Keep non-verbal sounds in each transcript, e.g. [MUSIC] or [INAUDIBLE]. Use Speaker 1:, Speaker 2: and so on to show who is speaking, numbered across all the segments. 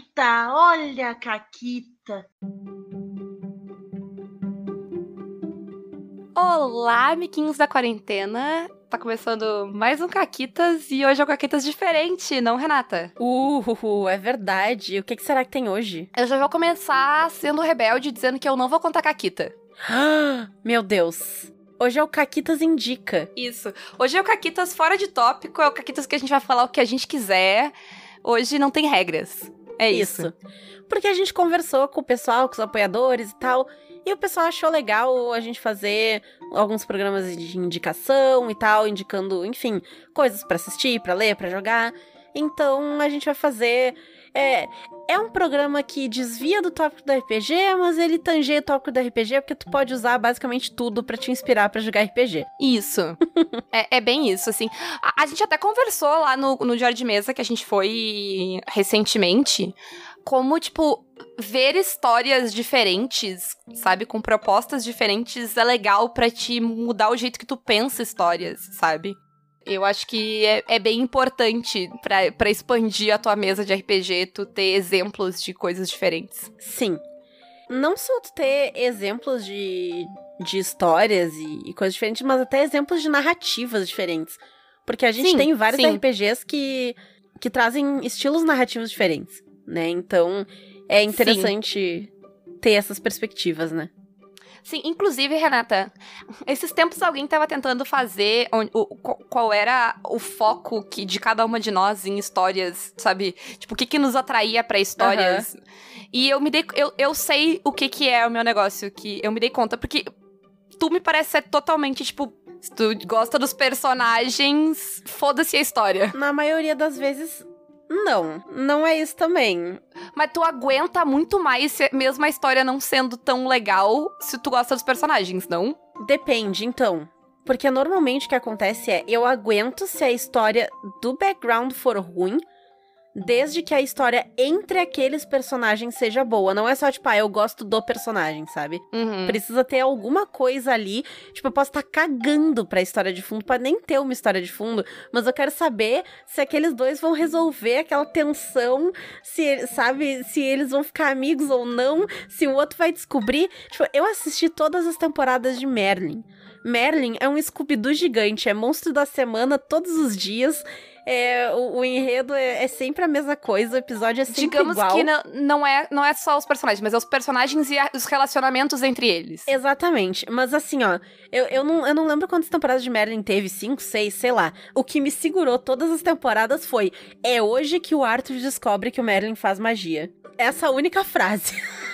Speaker 1: Caquita, olha a Caquita.
Speaker 2: Olá, amiguinhos da quarentena. Tá começando mais um Caquitas e hoje é um Caquitas diferente, não, Renata?
Speaker 3: Uh, é verdade. O que, que será que tem hoje?
Speaker 2: Eu já vou começar sendo rebelde, dizendo que eu não vou contar Caquita. [GASPS]
Speaker 3: Meu Deus. Hoje é o Caquitas Indica.
Speaker 2: Isso. Hoje é o Caquitas fora de tópico, é o Caquitas que a gente vai falar o que a gente quiser. Hoje não tem regras. É isso. isso.
Speaker 3: Porque a gente conversou com o pessoal, com os apoiadores e tal. E o pessoal achou legal a gente fazer alguns programas de indicação e tal, indicando, enfim, coisas para assistir, para ler, para jogar. Então a gente vai fazer é, é um programa que desvia do tópico do RPG, mas ele tangeia o tópico do RPG porque tu pode usar basicamente tudo para te inspirar para jogar RPG.
Speaker 2: Isso. [LAUGHS] é, é, bem isso, assim. A, a, gente até conversou lá no, no Diário de Mesa que a gente foi recentemente, como, tipo, ver histórias diferentes, sabe? Com propostas diferentes é legal para te mudar o jeito que tu pensa histórias, sabe? Eu acho que é, é bem importante para expandir a tua mesa de RPG, tu ter exemplos de coisas diferentes.
Speaker 3: Sim. Não só tu ter exemplos de, de histórias e, e coisas diferentes, mas até exemplos de narrativas diferentes. Porque a gente sim, tem vários sim. RPGs que, que trazem estilos narrativos diferentes, né? Então é interessante sim. ter essas perspectivas, né?
Speaker 2: Sim, inclusive, Renata, esses tempos alguém estava tentando fazer o, o, qual era o foco que, de cada uma de nós em histórias, sabe? Tipo, o que, que nos atraía para histórias. Uhum. E eu me dei. Eu, eu sei o que, que é o meu negócio, que eu me dei conta, porque tu me parece ser totalmente, tipo, se tu gosta dos personagens, foda-se a história.
Speaker 3: Na maioria das vezes, não, não é isso também.
Speaker 2: Mas tu aguenta muito mais, mesmo a história não sendo tão legal, se tu gosta dos personagens, não?
Speaker 3: Depende, então. Porque normalmente o que acontece é, eu aguento se a história do background for ruim, desde que a história entre aqueles personagens seja boa. Não é só, tipo, ah, eu gosto do personagem, sabe?
Speaker 2: Uhum.
Speaker 3: Precisa ter alguma coisa ali. Tipo, eu posso estar tá cagando pra história de fundo, pode nem ter uma história de fundo, mas eu quero saber se aqueles dois vão resolver aquela tensão, se, sabe, se eles vão ficar amigos ou não, se o outro vai descobrir. Tipo, eu assisti todas as temporadas de Merlin. Merlin é um Scooby-Doo gigante, é monstro da semana todos os dias é, o, o, enredo é, é, sempre a mesma coisa, o episódio é sempre
Speaker 2: Digamos
Speaker 3: igual.
Speaker 2: Digamos que não, não, é, não é só os personagens, mas é os personagens e a, os relacionamentos entre eles.
Speaker 3: Exatamente. Mas assim, ó, eu, eu, não, eu não lembro quantas temporadas de Merlin teve, cinco, seis, sei lá. O que me segurou todas as temporadas foi: é hoje que o Arthur descobre que o Merlin faz magia. Essa única frase. [LAUGHS]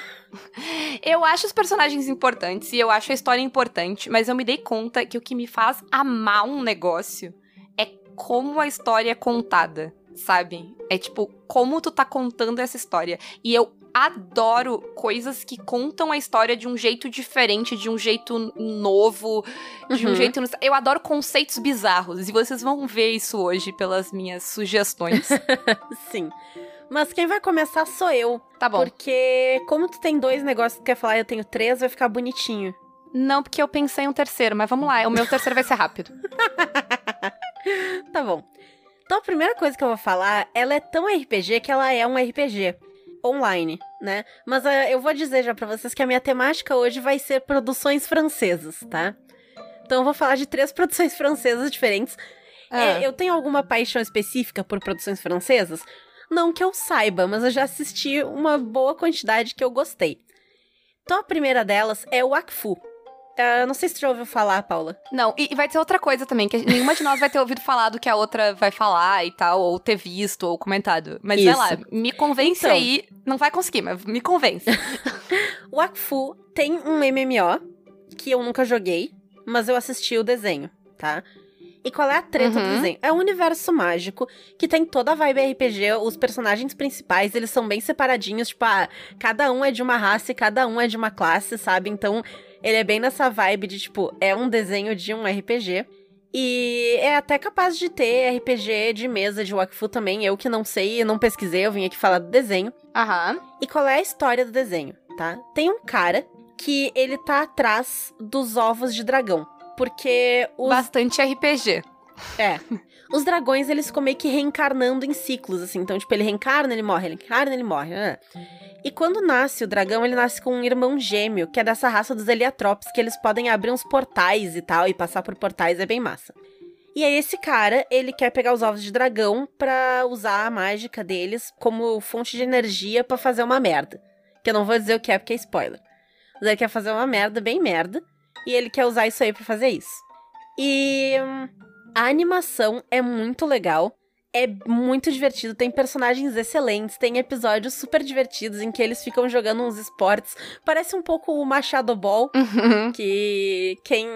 Speaker 2: Eu acho os personagens importantes e eu acho a história importante, mas eu me dei conta que o que me faz amar um negócio como a história é contada, sabe? É tipo, como tu tá contando essa história. E eu adoro coisas que contam a história de um jeito diferente, de um jeito novo, de uhum. um jeito. Eu adoro conceitos bizarros. E vocês vão ver isso hoje pelas minhas sugestões. [LAUGHS]
Speaker 3: Sim. Mas quem vai começar sou eu.
Speaker 2: Tá bom.
Speaker 3: Porque, como tu tem dois negócios que quer falar, eu tenho três, vai ficar bonitinho.
Speaker 2: Não, porque eu pensei em um terceiro, mas vamos lá. O meu terceiro vai ser rápido. [LAUGHS]
Speaker 3: tá bom. Então a primeira coisa que eu vou falar, ela é tão RPG que ela é um RPG online, né? Mas uh, eu vou dizer já para vocês que a minha temática hoje vai ser produções francesas, tá? Então eu vou falar de três [LAUGHS] produções francesas diferentes. Ah. É, eu tenho alguma paixão específica por produções francesas? Não que eu saiba, mas eu já assisti uma boa quantidade que eu gostei. Então a primeira delas é o Akfu, Uh, não sei se você já ouviu falar, Paula.
Speaker 2: Não, e vai ter outra coisa também, que nenhuma de nós vai ter ouvido falar do que a outra vai falar e tal, ou ter visto, ou comentado. Mas Isso. vai lá, me convence então. aí. Não vai conseguir, mas me convence. [LAUGHS]
Speaker 3: o Akfu tem um MMO que eu nunca joguei, mas eu assisti o desenho, tá? E qual é a treta uhum. do desenho? É um universo mágico que tem toda a vibe RPG. Os personagens principais, eles são bem separadinhos. Tipo, ah, cada um é de uma raça e cada um é de uma classe, sabe? Então, ele é bem nessa vibe de, tipo, é um desenho de um RPG. E é até capaz de ter RPG de mesa de Wakfu também. Eu que não sei, não pesquisei, eu vim aqui falar do desenho.
Speaker 2: Aham.
Speaker 3: E qual é a história do desenho, tá? Tem um cara que ele tá atrás dos ovos de dragão. Porque os...
Speaker 2: Bastante RPG.
Speaker 3: É. [LAUGHS] Os dragões, eles ficam meio que reencarnando em ciclos, assim. Então, tipo, ele reencarna, ele morre, ele reencarna, ele morre. Né? E quando nasce o dragão, ele nasce com um irmão gêmeo, que é dessa raça dos Heliotropes, que eles podem abrir uns portais e tal, e passar por portais é bem massa. E aí esse cara, ele quer pegar os ovos de dragão pra usar a mágica deles como fonte de energia para fazer uma merda. Que eu não vou dizer o que é porque é spoiler. Mas ele quer fazer uma merda, bem merda, e ele quer usar isso aí para fazer isso. E hum, a animação é muito legal. É muito divertido, tem personagens excelentes, tem episódios super divertidos em que eles ficam jogando uns esportes. Parece um pouco o Machado Ball,
Speaker 2: Uhum.
Speaker 3: que quem,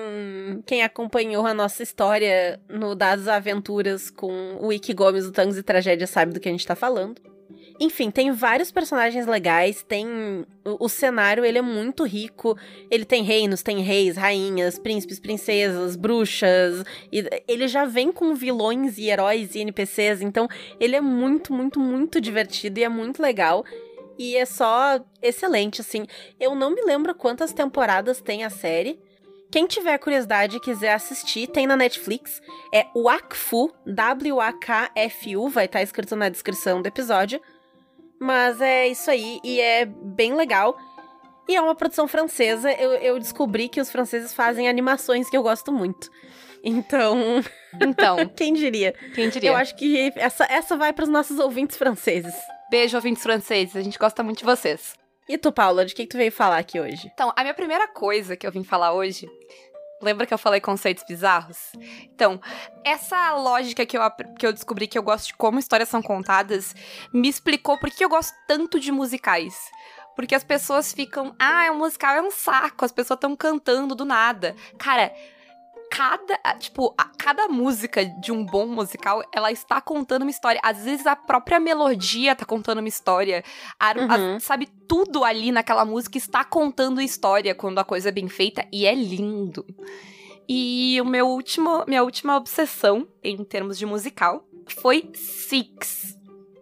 Speaker 3: quem acompanhou a nossa história no Das Aventuras com o Wiki Gomes do Tangos e Tragédia sabe do que a gente tá falando. Enfim, tem vários personagens legais, tem o, o cenário, ele é muito rico, ele tem reinos, tem reis, rainhas, príncipes, princesas, bruxas, e ele já vem com vilões e heróis e NPCs, então ele é muito, muito, muito divertido e é muito legal. E é só excelente, assim. Eu não me lembro quantas temporadas tem a série. Quem tiver curiosidade e quiser assistir, tem na Netflix. É Wakfu, W-A-K-F-U, vai estar escrito na descrição do episódio. Mas é isso aí, e é bem legal. E é uma produção francesa. Eu, eu descobri que os franceses fazem animações que eu gosto muito. Então, [LAUGHS]
Speaker 2: Então,
Speaker 3: quem diria?
Speaker 2: quem diria?
Speaker 3: Eu acho que essa, essa vai para os nossos ouvintes franceses.
Speaker 2: Beijo, ouvintes franceses. A gente gosta muito de vocês.
Speaker 3: E tu, Paula, de que, que tu veio falar aqui hoje?
Speaker 2: Então, a minha primeira coisa que eu vim falar hoje. Lembra que eu falei conceitos bizarros? Então, essa lógica que eu, que eu descobri que eu gosto de como histórias são contadas me explicou por que eu gosto tanto de musicais. Porque as pessoas ficam, ah, é um musical, é um saco, as pessoas estão cantando do nada. Cara, cada, tipo, a- cada música de um bom musical, ela está contando uma história. Às vezes a própria melodia tá contando uma história. A-
Speaker 3: Uhum.
Speaker 2: a- sabe, tudo ali naquela música está contando história quando a coisa é bem feita e é lindo. E o meu último, minha última obsessão em termos de musical foi Six.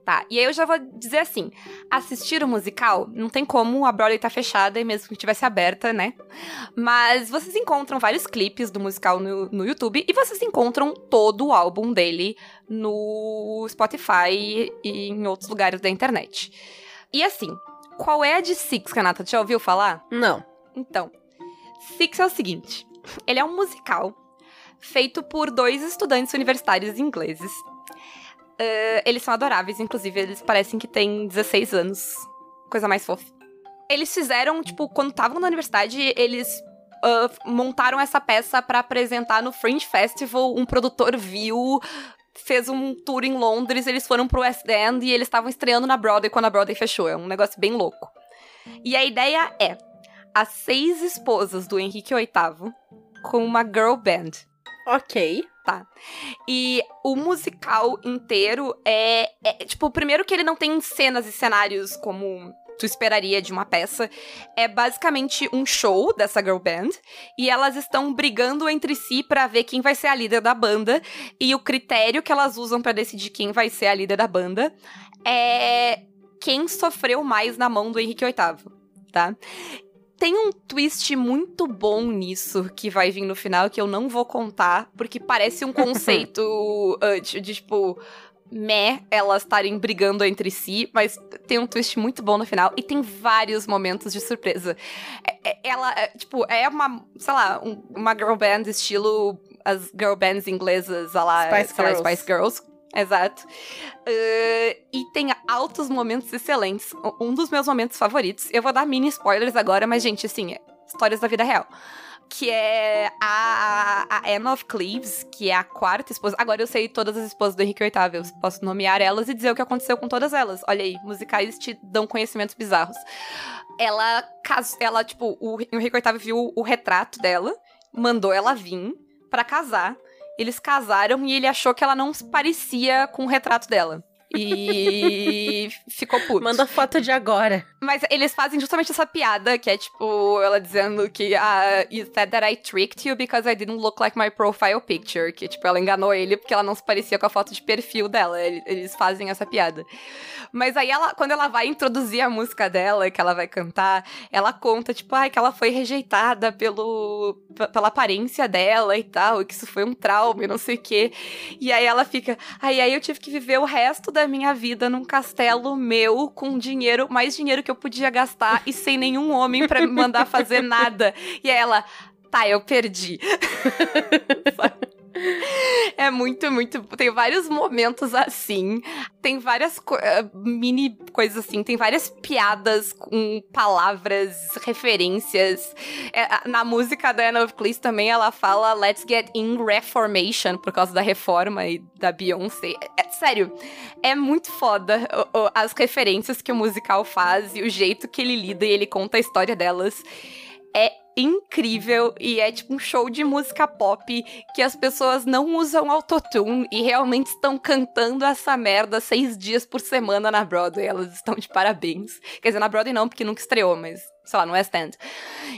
Speaker 2: Tá, e aí eu já vou dizer assim, assistir o musical, não tem como, a Broadway tá fechada e mesmo que tivesse aberta, né? Mas vocês encontram vários clipes do musical no, no YouTube e vocês encontram todo o álbum dele no Spotify e em outros lugares da internet. E assim, qual é a de Six, Renata? Já ouviu falar?
Speaker 3: Não.
Speaker 2: Então, Six é o seguinte: ele é um musical feito por dois estudantes universitários ingleses. Eh, eles são adoráveis, inclusive, eles parecem que têm 16 anos. Coisa mais fofa. Eles fizeram, tipo, quando estavam na universidade, eles ah, montaram essa peça pra apresentar no Fringe Festival. Um produtor viu, fez um tour em Londres, eles foram pro West End e eles estavam estreando na Broadway quando a Broadway fechou. É um negócio bem louco. E a ideia é as seis esposas do Henrique VIII com uma girl band.
Speaker 3: Ok.
Speaker 2: E o musical inteiro é, é, Tipo, primeiro que ele não tem cenas e cenários como tu esperaria de uma peça. É basicamente um show dessa girl band. E elas estão brigando entre si pra ver quem vai ser a líder da banda. E o critério que elas usam pra decidir quem vai ser a líder da banda é quem sofreu mais na mão do Henrique VIII, tá? Tem um twist muito bom nisso que vai vir no final que eu não vou contar, porque parece um [LAUGHS] conceito uh, de, de, tipo. Meh, elas estarem brigando entre si, mas tem um twist muito bom no final e tem vários momentos de surpresa. É- é- ela, é, tipo, é uma, sei lá, um- uma girl band estilo as girl bands inglesas, a lá,
Speaker 3: Spice
Speaker 2: sei lá,
Speaker 3: Girls.
Speaker 2: Spice Girls. Exato. Uh, e tem altos momentos excelentes. Um dos meus momentos favoritos. Eu vou dar mini spoilers agora, mas, gente, assim, é histórias da vida real. Que é a, a Anne of Cleves, que é a quarta esposa. Agora eu sei todas as esposas do Henrique VIII. Eu posso nomear elas e dizer o que aconteceu com todas elas. Olha aí, musicais te dão conhecimentos bizarros. Ela, ela tipo, o Henrique VIII viu o retrato dela, mandou ela vir pra casar. Eles casaram e ele achou que ela não se parecia com o retrato dela. E [LAUGHS] ficou puto.
Speaker 3: Manda foto de agora.
Speaker 2: Mas eles fazem justamente essa piada, que é tipo, ela dizendo que ah, you said that I tricked you because I didn't look like my profile picture. Que, tipo, ela enganou ele porque ela não se parecia com a foto de perfil dela. Ele- Eles fazem essa piada. Mas aí ela, quando ela vai introduzir a música dela, que ela vai cantar, ela conta, tipo, ai, que ela foi rejeitada pelo, pela aparência dela e tal, e que isso foi um trauma e não sei o quê. E aí ela fica, aí aí eu tive que viver o resto da minha vida num castelo meu com dinheiro, mais dinheiro que eu podia gastar e sem nenhum homem para me mandar fazer nada. E aí ela, tá, eu perdi. [LAUGHS] É muito, muito. Tem vários momentos assim. Tem várias co eh, mini coisas assim. Tem várias piadas com palavras, referências. É, na música da Anna of Cleese também ela fala Let's Get in Reformation por causa da reforma e da Beyoncé. É, é, sério, é muito foda o, o, as referências que o musical faz e o jeito que ele lida e ele conta a história delas. É incrível e é tipo um show de música pop que as pessoas não usam autotune e realmente estão cantando essa merda seis dias por semana na Broadway. Elas estão de parabéns. Quer dizer, na Broadway não, porque nunca estreou, mas sei lá, no West End.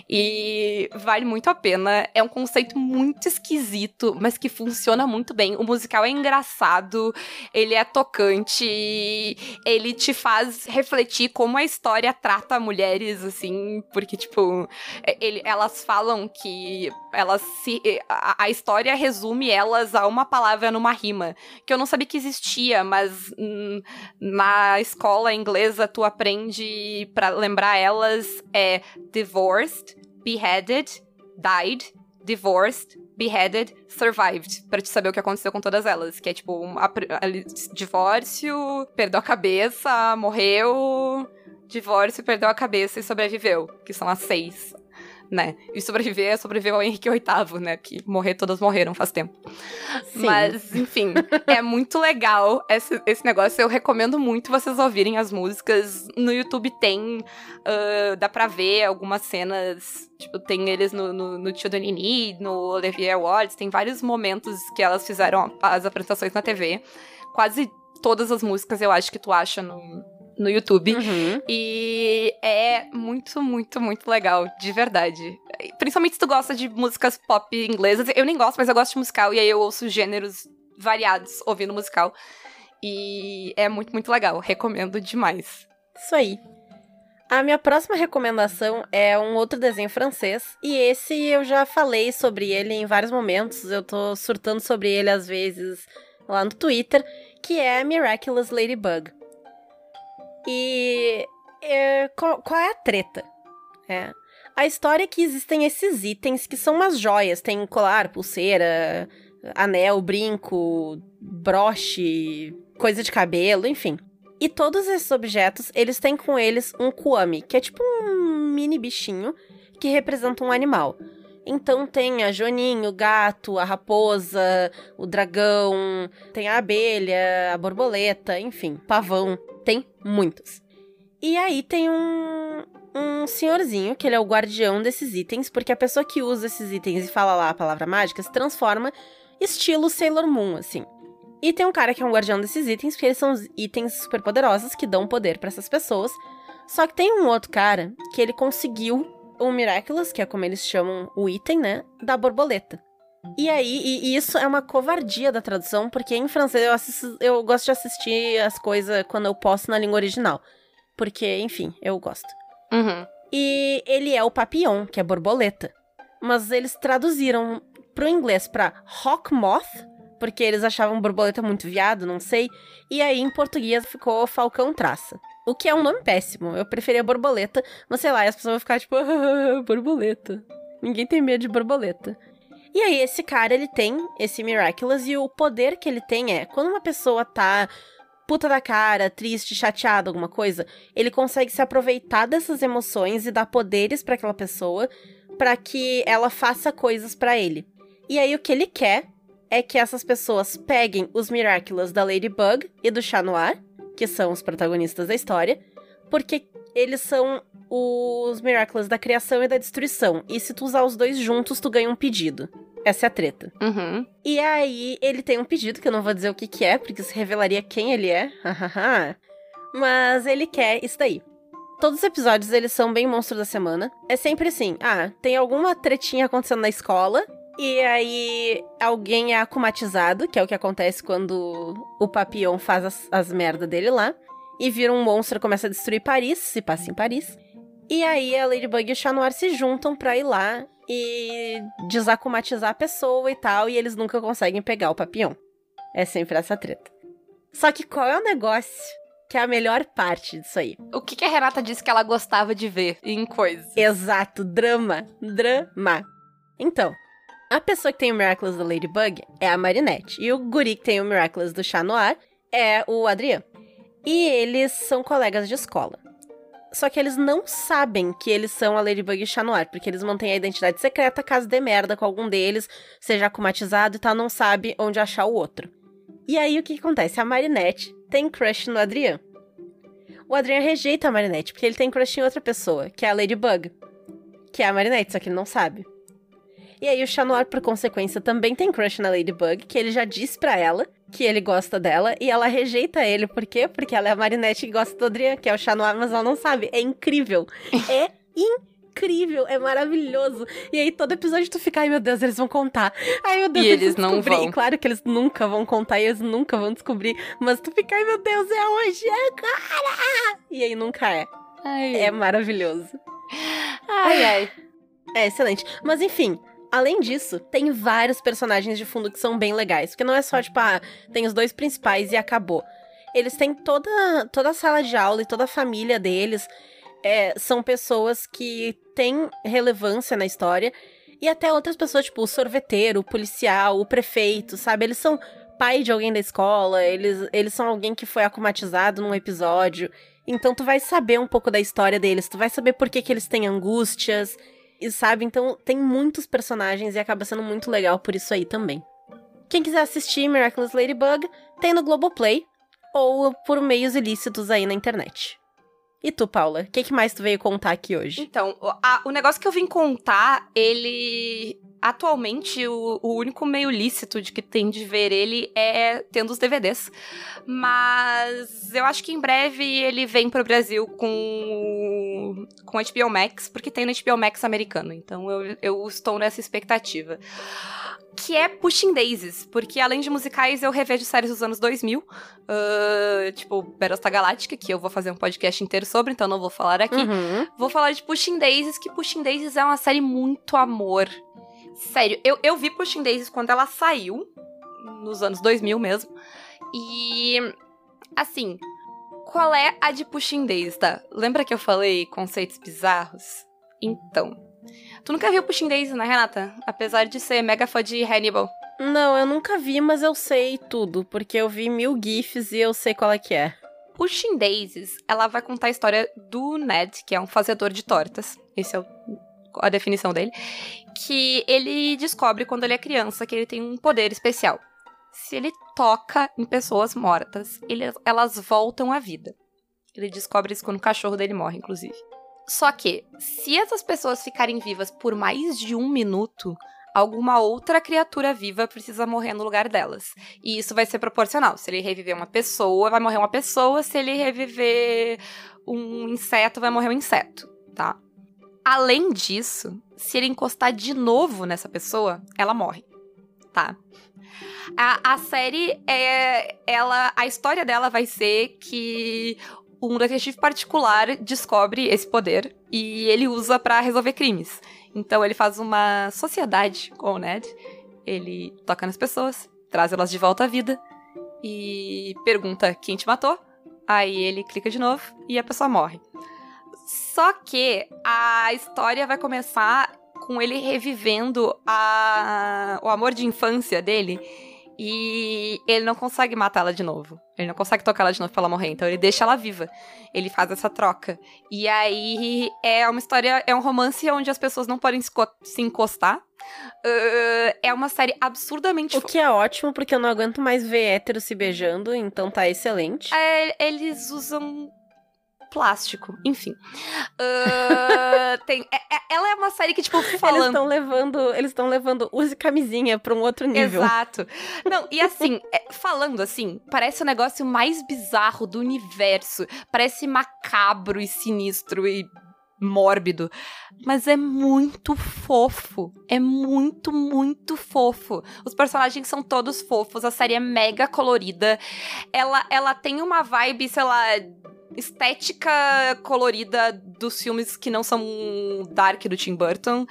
Speaker 2: E vale muito a pena. É um conceito muito esquisito, mas que funciona muito bem. O musical é engraçado, ele é tocante, ele te faz refletir como a história trata mulheres, assim, porque, tipo, é, ele, elas falam que elas se. A, a, história resume elas a uma palavra numa rima, que eu não sabia que existia, mas hum, na escola inglesa tu aprende para lembrar elas é divorced, beheaded, died, divorced, beheaded, survived, para te saber o que aconteceu com todas elas, que é tipo um, a, a, divórcio, perdeu a cabeça, morreu, divórcio, perdeu a cabeça e sobreviveu, que são as seis né? E sobreviver é sobreviver ao Henrique VIII, né? Que morrer, todas morreram faz tempo. Sim. Mas, enfim, é muito legal esse, esse negócio. Eu recomendo muito vocês ouvirem as músicas. No YouTube tem, uh, dá pra ver algumas cenas. Tipo, tem eles no, no, no Tio do Nini, no Olivier Awards. Tem vários momentos que elas fizeram as apresentações na TV. Quase todas as músicas eu acho que tu acha no, no YouTube. Uhum. E é muito, muito, muito legal, de verdade. Principalmente se tu gosta de músicas pop inglesas. Eu nem gosto, mas eu gosto de musical. E aí eu ouço gêneros variados ouvindo musical. E é muito, muito legal. Recomendo demais.
Speaker 3: Isso aí. A minha próxima recomendação é um outro desenho francês. E esse eu já falei sobre ele em vários momentos. Eu tô surtando sobre ele às vezes lá no Twitter. Que é Miraculous Ladybug. E é, qual, é a treta? É. A história é que existem esses itens que são umas joias. Tem colar, pulseira, anel, brinco, broche, coisa de cabelo, enfim. E todos esses objetos, eles têm com eles um kuami, que é tipo um mini bichinho que representa um animal. Então tem a Joaninha, o gato, a raposa, o dragão, tem a abelha, a borboleta, enfim, pavão. Tem muitos. E aí tem um, um senhorzinho, que ele é o guardião desses itens, porque a pessoa que usa esses itens e fala lá a palavra mágica se transforma estilo Sailor Moon, assim. E tem um cara que é um guardião desses itens, porque eles são itens super poderosos que dão poder para essas pessoas. Só que tem um outro cara que ele conseguiu o Miraculous, que é como eles chamam o item, né, da borboleta. E aí, e, e isso é uma covardia da tradução, porque em francês eu, assisto, eu gosto de assistir as coisas quando eu posso na língua original. Porque, enfim, eu gosto.
Speaker 2: Uhum.
Speaker 3: E ele é o papillon, que é borboleta. Mas eles traduziram pro inglês pra hawk moth, porque eles achavam borboleta muito viado, não sei. E aí em português ficou falcão traça. O que é um nome péssimo. Eu preferia borboleta, mas sei lá, as pessoas vão ficar tipo, [LAUGHS] ah, borboleta. Ninguém tem medo de borboleta. E aí, esse cara, ele tem esse Miraculous, e o poder que ele tem é, quando uma pessoa tá puta da cara, triste, chateada, alguma coisa, ele consegue se aproveitar dessas emoções e dar poderes para aquela pessoa para que ela faça coisas para ele. E aí, o que ele quer é que essas pessoas peguem os Miraculous da Ladybug e do Chat Noir, que são os protagonistas da história, porque eles são os Miraculous da criação e da destruição. E se tu usar os dois juntos, tu ganha um pedido. Essa é a treta.
Speaker 2: Uhum.
Speaker 3: E aí, ele tem um pedido, que eu não vou dizer o que, que é, porque isso revelaria quem ele é. [LAUGHS] Mas ele quer isso daí. Todos os episódios, eles são bem monstros da semana. É sempre assim, ah, tem alguma tretinha acontecendo na escola, e aí alguém é akumatizado, que é o que acontece quando o Papillon faz as, as merdas dele lá e vira um monstro e começa a destruir Paris, se passa em Paris. E aí a Ladybug e o Chat Noir se juntam pra ir lá e desacumatizar a pessoa e tal, e eles nunca conseguem pegar o papião. É sempre essa treta. Só que qual é o negócio que é a melhor parte disso aí?
Speaker 2: O que, que a Renata disse que ela gostava de ver em coisas?
Speaker 3: Exato, drama. Drama. Então, a pessoa que tem o Miraculous da Ladybug é a Marinette. E o guri que tem o Miraculous do Chat Noir é o Adriano. E eles são colegas de escola. Só que eles não sabem que eles são a Ladybug e o Chat Noir, porque eles mantêm a identidade secreta caso dê merda com algum deles, seja acumatizado e tal, não sabe onde achar o outro. E aí o que, que acontece? A Marinette tem crush no Adriano. O Adriano rejeita a Marinette, porque ele tem crush em outra pessoa, que é a Ladybug. Que é a Marinette, só que ele não sabe. E aí o Chat Noir, por consequência, também tem crush na Ladybug, que ele já disse pra ela que ele gosta dela, e ela rejeita ele. Por quê? Porque ela é a Marinette que gosta do Adrian, que é o Chat Noir, mas ela não sabe. É incrível. É incrível, é maravilhoso. E aí todo episódio tu fica, ai meu Deus, eles vão contar. Ai meu Deus,
Speaker 2: E
Speaker 3: eles,
Speaker 2: eles
Speaker 3: vão
Speaker 2: não
Speaker 3: descobrir.
Speaker 2: vão.
Speaker 3: E claro que eles nunca vão contar e eles nunca vão descobrir. Mas tu fica, ai meu Deus, é hoje, é agora! E aí nunca é.
Speaker 2: Ai,
Speaker 3: É maravilhoso.
Speaker 2: ai, ai.
Speaker 3: É excelente. Mas enfim, além disso, tem vários personagens de fundo que são bem legais. Porque não é só, tipo, ah, tem os dois principais e acabou. Eles têm toda, toda a sala de aula e toda a família deles. É, são pessoas que têm relevância na história. E até outras pessoas, tipo, o sorveteiro, o policial, o prefeito, sabe? Eles são pai de alguém da escola, eles, eles são alguém que foi acumatizado num episódio. Então tu vai saber um pouco da história deles, tu vai saber por que, que eles têm angústias, e sabe? Então tem muitos personagens e acaba sendo muito legal por isso aí também. Quem quiser assistir Miraculous Ladybug, tem no Globoplay ou por meios ilícitos aí na internet. E tu, Paula, o que, que mais tu veio contar aqui hoje?
Speaker 2: Então, o, a- o negócio que eu vim contar, ele. Atualmente, o, o único meio lícito de que tem de ver ele é tendo os DVDs. Mas eu acho que em breve ele vem pro Brasil com, com a HBO Max, porque tem no HBO Max americano. Então eu, eu estou nessa expectativa. Que é Pushing Daisies, porque além de musicais, eu revejo séries dos anos 2000. ah, tipo, Battlestar Galáctica, que eu vou fazer um podcast inteiro sobre, então não vou falar aqui.
Speaker 3: Uhum.
Speaker 2: Vou falar de Pushing Daisies, que Pushing Daisies é uma série muito amor. Sério, eu, eu vi Pushing Daisies quando ela saiu, nos anos 2000 mesmo. E, assim, qual é a de Pushing Daisies, tá? Lembra que eu falei conceitos bizarros? Então, tu nunca viu Pushing Daisies, né, Renata? Apesar de ser mega fã de Hannibal.
Speaker 3: Não, eu nunca vi, mas eu sei tudo, porque eu vi mil GIFs e eu sei qual é que é.
Speaker 2: Pushing Daisies, ela vai contar a história do Ned, que é um fazedor de tortas. Esse é o- a definição dele. Que ele descobre quando ele é criança que ele tem um poder especial. Se ele toca em pessoas mortas, ele- elas voltam à vida. Ele descobre isso quando o cachorro dele morre, inclusive. Só que, se essas pessoas ficarem vivas por mais de um minuto, alguma outra criatura viva precisa morrer no lugar delas. E isso vai ser proporcional. Se ele reviver uma pessoa, vai morrer uma pessoa. Se ele reviver um inseto, vai morrer um inseto, tá? Além disso, se ele encostar de novo nessa pessoa, ela morre, tá? A, a série é. Ela, a história dela vai ser que um detetive particular descobre esse poder e ele usa pra resolver crimes. Então ele faz uma sociedade com o Ned. Ele toca nas pessoas, traz elas de volta à vida e pergunta quem te matou. Aí ele clica de novo e a pessoa morre. Só que a história vai começar com ele revivendo a... o amor de infância dele. E ele não consegue matá-la de novo. Ele não consegue tocar ela de novo pra ela morrer. Então ele deixa ela viva. Ele faz essa troca. E aí é uma história, é um romance onde as pessoas não podem se co- se encostar. Ah, é uma série absurdamente
Speaker 3: O que é ótimo, porque eu não aguento mais ver héteros se beijando, então tá excelente.
Speaker 2: É, eles usam plástico, enfim. Ah, [LAUGHS] tem, é- é- ela é uma série que, tipo,
Speaker 3: Eles
Speaker 2: falando.
Speaker 3: estão levando, eles estão levando use camisinha pra um outro nível.
Speaker 2: Exato. Não, e assim, é, falando assim, parece o negócio mais bizarro do universo. Parece macabro e sinistro e mórbido. Mas é muito fofo. É muito, muito fofo. Os personagens são todos fofos. A série é mega colorida. Ela, ela tem uma vibe, sei lá. Estética colorida dos filmes que não são dark do Tim Burton,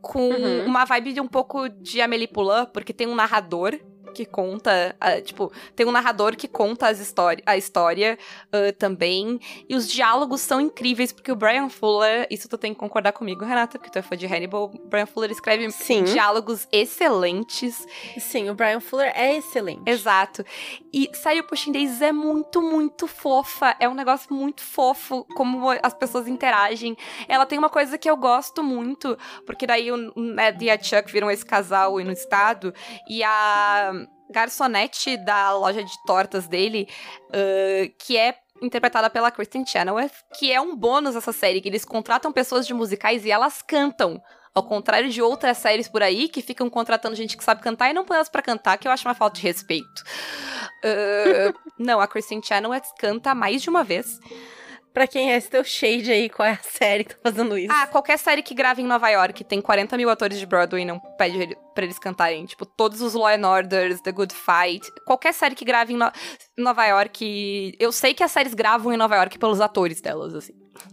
Speaker 2: com
Speaker 3: Uhum.
Speaker 2: uma vibe de um pouco de Amélie Poulain, porque tem um narrador que conta, ah, tipo, tem um narrador que conta as históri a história ah, também, e os diálogos são incríveis, porque o Brian Fuller, isso tu tem que concordar comigo, Renata, porque tu é fã de Hannibal, o Brian Fuller escreve
Speaker 3: Sim.
Speaker 2: diálogos excelentes,
Speaker 3: Sim, o Brian Fuller é excelente.
Speaker 2: Exato. E série Pushing Days é muito, muito fofa. É um negócio muito fofo, como as pessoas interagem. Ela tem uma coisa que eu gosto muito, porque daí o Ned e a Chuck viram esse casal aí no estado, e a garçonete da loja de tortas dele, ah, que é interpretada pela Kristen Chenoweth, que é um bônus essa série, que eles contratam pessoas de musicais e elas cantam. Ao contrário de outras séries por aí que ficam contratando gente que sabe cantar e não põe elas pra cantar, que eu acho uma falta de respeito. Ah, [LAUGHS] não, a Kristen Chenoweth canta mais de uma vez.
Speaker 3: Pra quem é esse teu shade aí, qual é a série que tá fazendo isso?
Speaker 2: Ah, qualquer série que grave em Nova York tem 40 mil atores de Broadway não pede ele- pra eles cantarem. Tipo, todos os Law and Orders, The Good Fight. Qualquer série que grave em No- Nova York. Eu sei que as séries gravam em Nova York pelos atores delas, assim.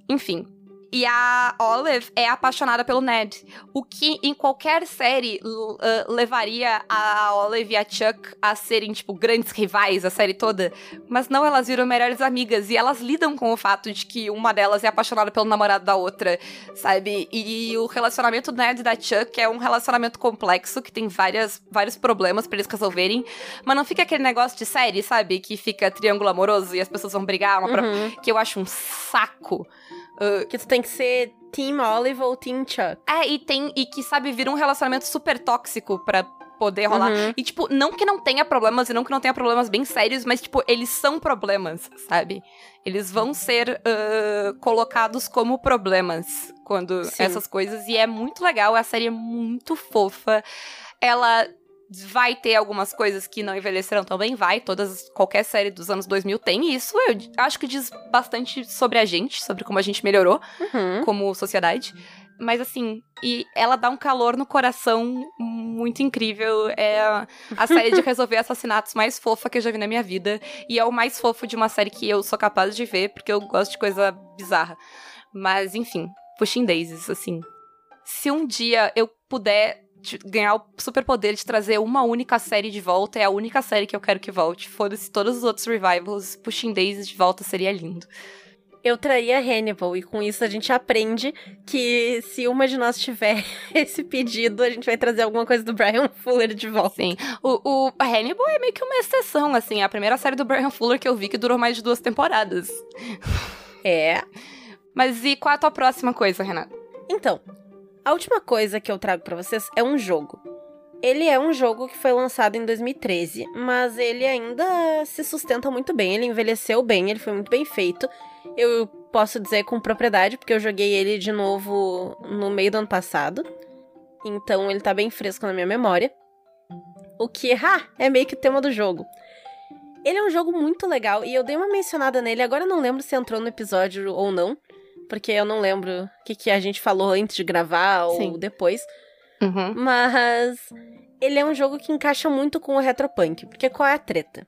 Speaker 2: Enfim. E a Olive é apaixonada pelo Ned. O que em qualquer série ah, levaria a Olive e a Chuck a serem, tipo, grandes rivais a série toda. Mas não, elas viram melhores amigas. E elas lidam com o fato de que uma delas é apaixonada pelo namorado da outra, sabe? E, o relacionamento do Ned e da Chuck é um relacionamento complexo, que tem várias, vários problemas pra eles resolverem. Mas não fica aquele negócio de série, sabe? Que fica triângulo amoroso e as pessoas vão brigar uma pra...
Speaker 3: Uhum.
Speaker 2: Que eu acho um saco.
Speaker 3: Que tu tem que ser Team Olive ou Team Chuck.
Speaker 2: É, e tem. E que, sabe, vira um relacionamento super tóxico pra poder rolar.
Speaker 3: Uhum.
Speaker 2: E, tipo, não que não tenha problemas e não que não tenha problemas bem sérios, mas, tipo, eles são problemas, sabe? Eles vão ser ah, colocados como problemas quando
Speaker 3: Sim.
Speaker 2: essas coisas. E é muito legal, a série é muito fofa. Ela vai ter algumas coisas que não envelheceram tão bem, vai. Todas, qualquer série dos anos 2000 tem isso. Eu acho que diz bastante sobre a gente, sobre como a gente melhorou
Speaker 3: Uhum.
Speaker 2: como sociedade. Mas assim, e ela dá um calor no coração muito incrível. É a série de [LAUGHS] resolver assassinatos mais fofa que eu já vi na minha vida. E é o mais fofo de uma série que eu sou capaz de ver, porque eu gosto de coisa bizarra. Mas, enfim, Pushing Daisies, assim. Se um dia eu puder de- ganhar o superpoder de trazer uma única série de volta, é a única série que eu quero que volte. Foda-se todos os outros revivals, Pushing Daisies de volta seria lindo.
Speaker 3: Eu traria Hannibal, e com isso a gente aprende que se uma de nós tiver [LAUGHS] esse pedido, a gente vai trazer alguma coisa do Brian Fuller de volta.
Speaker 2: Sim. O, o Hannibal é meio que uma exceção, assim. É a primeira série do Brian Fuller que eu vi que durou mais de duas temporadas.
Speaker 3: É.
Speaker 2: Mas e qual é a tua próxima coisa, Renata?
Speaker 3: Então, a última coisa que eu trago pra vocês é um jogo. Ele é um jogo que foi lançado em 2013, mas ele ainda se sustenta muito bem, ele envelheceu bem, ele foi muito bem feito. Eu posso dizer com propriedade, porque eu joguei ele de novo no meio do ano passado. Então ele tá bem fresco na minha memória. O que, ha, é meio que o tema do jogo. Ele é um jogo muito legal e eu dei uma mencionada nele, agora não lembro se entrou no episódio ou não, porque eu não lembro o que, que a gente falou antes de gravar ou
Speaker 2: Sim.
Speaker 3: depois.
Speaker 2: Uhum.
Speaker 3: Mas ele é um jogo que encaixa muito com o Retropunk, porque qual é a treta?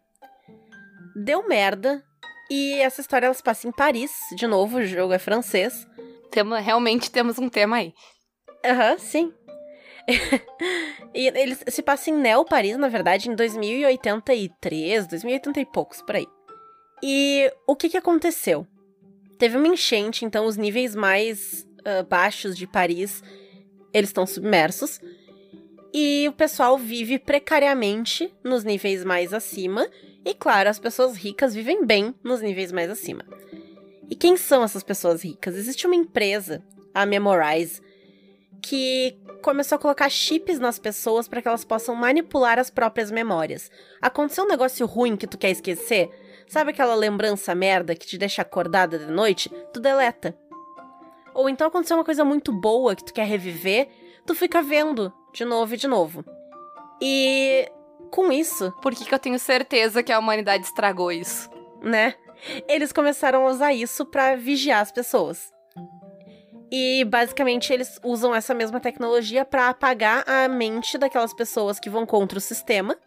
Speaker 3: Deu merda e essa história ela se passa em Paris, de novo, o jogo é francês.
Speaker 2: Tema, realmente temos um tema aí.
Speaker 3: Aham, sim. [LAUGHS] e ele se passa em Neo Paris, na verdade, em 2083, 2080 e poucos, por aí. E o que que aconteceu? Teve uma enchente, então os níveis mais ah, baixos de Paris, eles estão submersos. E o pessoal vive precariamente nos níveis mais acima. E claro, as pessoas ricas vivem bem nos níveis mais acima. E quem são essas pessoas ricas? Existe uma empresa, a Memorize, que começou a colocar chips nas pessoas para que elas possam manipular as próprias memórias. Aconteceu um negócio ruim que tu quer esquecer? Sabe aquela lembrança merda que te deixa acordada de noite? Tu deleta. Ou então aconteceu uma coisa muito boa que tu quer reviver, tu fica vendo de novo e de novo. E com isso,
Speaker 2: Por que, que eu tenho certeza que a humanidade estragou isso?
Speaker 3: né? Eles começaram a usar isso pra vigiar as pessoas. E basicamente eles usam essa mesma tecnologia pra apagar a mente daquelas pessoas que vão contra o sistema.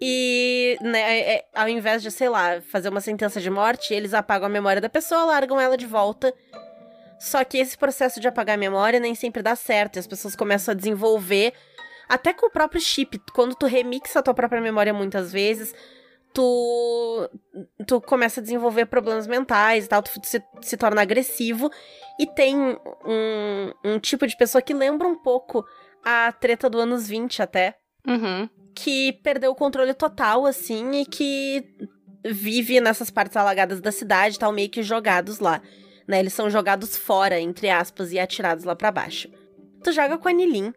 Speaker 3: E, né, é- ao invés de, sei lá, fazer uma sentença de morte, eles apagam a memória da pessoa, largam ela de volta. Só que esse processo de apagar a memória nem sempre dá certo. E as pessoas começam a desenvolver. Até com o próprio chip. Quando tu remixa a tua própria memória muitas vezes, tu, tu começa a desenvolver problemas mentais e tal, tu se, se torna agressivo. E tem um, um tipo de pessoa que lembra um pouco a treta do anos 20 até.
Speaker 2: Uhum.
Speaker 3: Que perdeu o controle total, assim, e que vive nessas partes alagadas da cidade, tal, meio que jogados lá. Né? Eles são jogados fora, entre aspas, e atirados lá para baixo. Tu joga com a Nilin.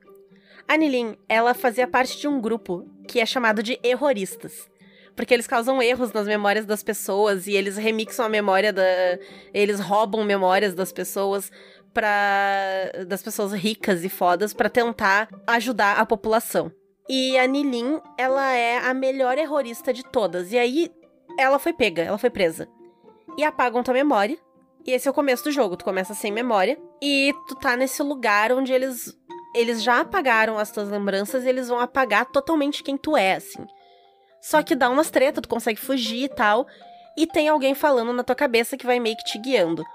Speaker 3: A Nilin, ela fazia parte de um grupo que é chamado de erroristas porque eles causam erros nas memórias das pessoas e eles remixam a memória da. Eles roubam memórias das pessoas para das pessoas ricas e fodas para tentar ajudar a população. E a Nilin, ela é a melhor errorista de todas. E aí ela foi pega, ela foi presa. E apagam tua memória. E esse é o começo do jogo, tu começa sem memória e tu tá nesse lugar onde eles eles já apagaram as tuas lembranças e eles vão apagar totalmente quem tu é, assim. Só que dá umas treta, tu consegue fugir e tal. E tem alguém falando na tua cabeça que vai meio que te guiando.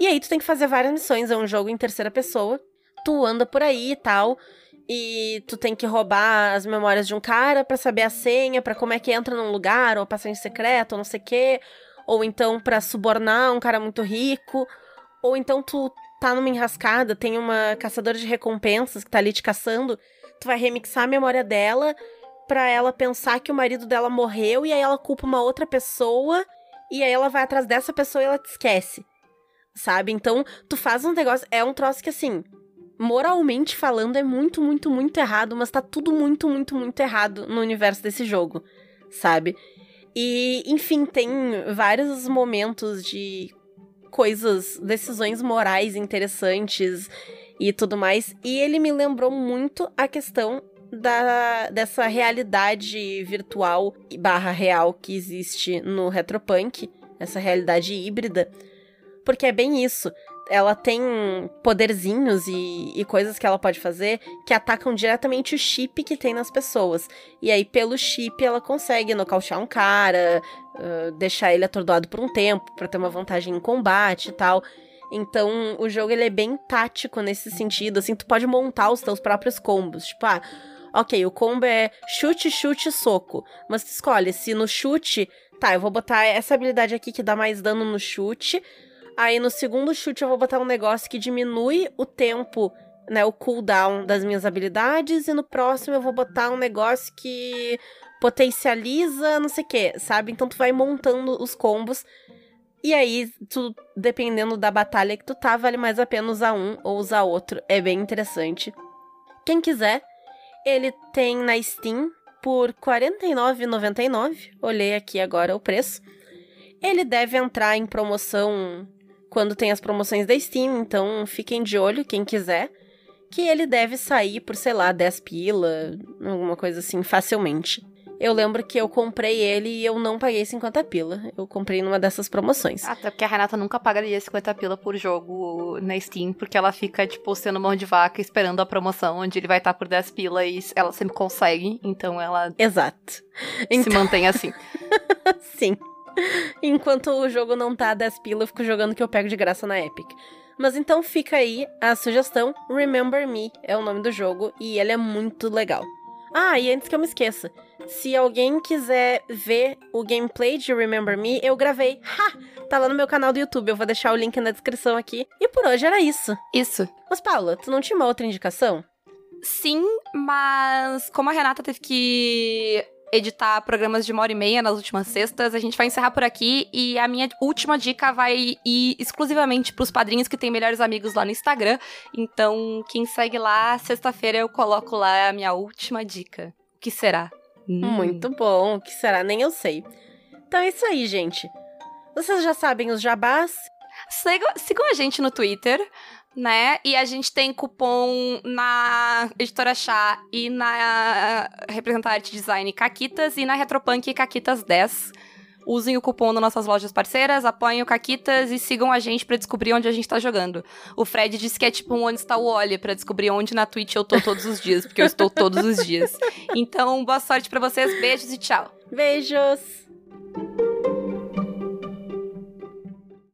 Speaker 3: E aí tu tem que fazer várias missões, é um jogo em terceira pessoa. Tu anda por aí e tal. E tu tem que roubar as memórias de um cara para saber a senha, para como é que entra num lugar, ou passagem secreta, ou não sei o quê. Ou então para subornar um cara muito rico. Ou então tu tá numa enrascada, tem uma caçadora de recompensas que tá ali te caçando. Tu vai remixar a memória dela para ela pensar que o marido dela morreu e aí ela culpa uma outra pessoa e aí ela vai atrás dessa pessoa e ela te esquece. Sabe? Então, tu faz um negócio. É um troço que, assim, moralmente falando, é muito, muito, muito errado, mas tá tudo muito, muito, muito errado no universo desse jogo, sabe? E, enfim, tem vários momentos de coisas, decisões morais interessantes e tudo mais. E ele me lembrou muito a questão da, dessa realidade virtual barra real que existe no Retropunk, essa realidade híbrida, porque é bem isso. Ela tem poderzinhos e, e, coisas que ela pode fazer que atacam diretamente o chip que tem nas pessoas. E aí, pelo chip, ela consegue nocautear um cara, uh, deixar ele atordoado por um tempo, para ter uma vantagem em combate e tal. Então, o jogo ele é bem tático nesse sentido, assim, tu pode montar os teus próprios combos. Tipo, ah, ok, o combo é chute, chute, soco. Mas tu escolhe se no chute, tá, eu vou botar essa habilidade aqui que dá mais dano no chute. Aí no segundo chute eu vou botar um negócio que diminui o tempo, né, o cooldown das minhas habilidades. E no próximo eu vou botar um negócio que potencializa não sei o que, sabe? Então tu vai montando os combos. E aí, tu, dependendo da batalha que tu tá, vale mais a pena usar um ou usar outro. É bem interessante. Quem quiser, ele tem na Steam por R$ 49,99. Olhei aqui agora o preço. Ele deve entrar em promoção quando tem as promoções da Steam, então fiquem de olho quem quiser. Que ele deve sair por, sei lá, 10 pila, alguma coisa assim, facilmente. Eu lembro que eu comprei ele e eu não paguei 50 pila. Eu comprei numa dessas promoções.
Speaker 2: Até porque a Renata nunca pagaria 50 pila por jogo na Steam, porque ela fica, tipo, sendo mão de vaca esperando a promoção, onde ele vai estar por 10 pila e ela sempre consegue. Então ela.
Speaker 3: Exato.
Speaker 2: Então... Se mantém assim. [LAUGHS]
Speaker 3: Sim. [LAUGHS] Enquanto o jogo não tá a 10 pila, eu fico jogando que eu pego de graça na Epic. Mas então fica aí a sugestão. Remember Me é o nome do jogo e ele é muito legal. Ah, e antes que eu me esqueça, se alguém quiser ver o gameplay de Remember Me, eu gravei. Ha! Tá lá no meu canal do YouTube, eu vou deixar o link na descrição aqui. E por hoje era isso.
Speaker 2: Isso.
Speaker 3: Mas, Paula, tu não tinha uma outra indicação?
Speaker 2: Sim, mas como a Renata teve que editar programas de uma hora e meia nas últimas sextas. A gente vai encerrar por aqui e a minha última dica vai ir exclusivamente para os padrinhos que têm melhores amigos lá no Instagram. Então, quem segue lá, sexta-feira eu coloco lá a minha última dica. O que será?
Speaker 3: Hum. Muito bom, o que será? Nem eu sei. Então é isso aí, gente. Vocês já sabem os jabás?
Speaker 2: Sigam, sigam a gente no Twitter, né? E a gente tem cupom na Editora Chá e na Representante Design Caquitas e na Retropunk Caquitas 10. Usem o cupom nas nossas lojas parceiras, apoiem o Caquitas e sigam a gente para descobrir onde a gente tá jogando. O Fred disse que é tipo um onde está o Oli para descobrir onde na Twitch eu tô todos os dias, porque eu estou todos os dias. Então, boa sorte para vocês, beijos e tchau.
Speaker 3: Beijos.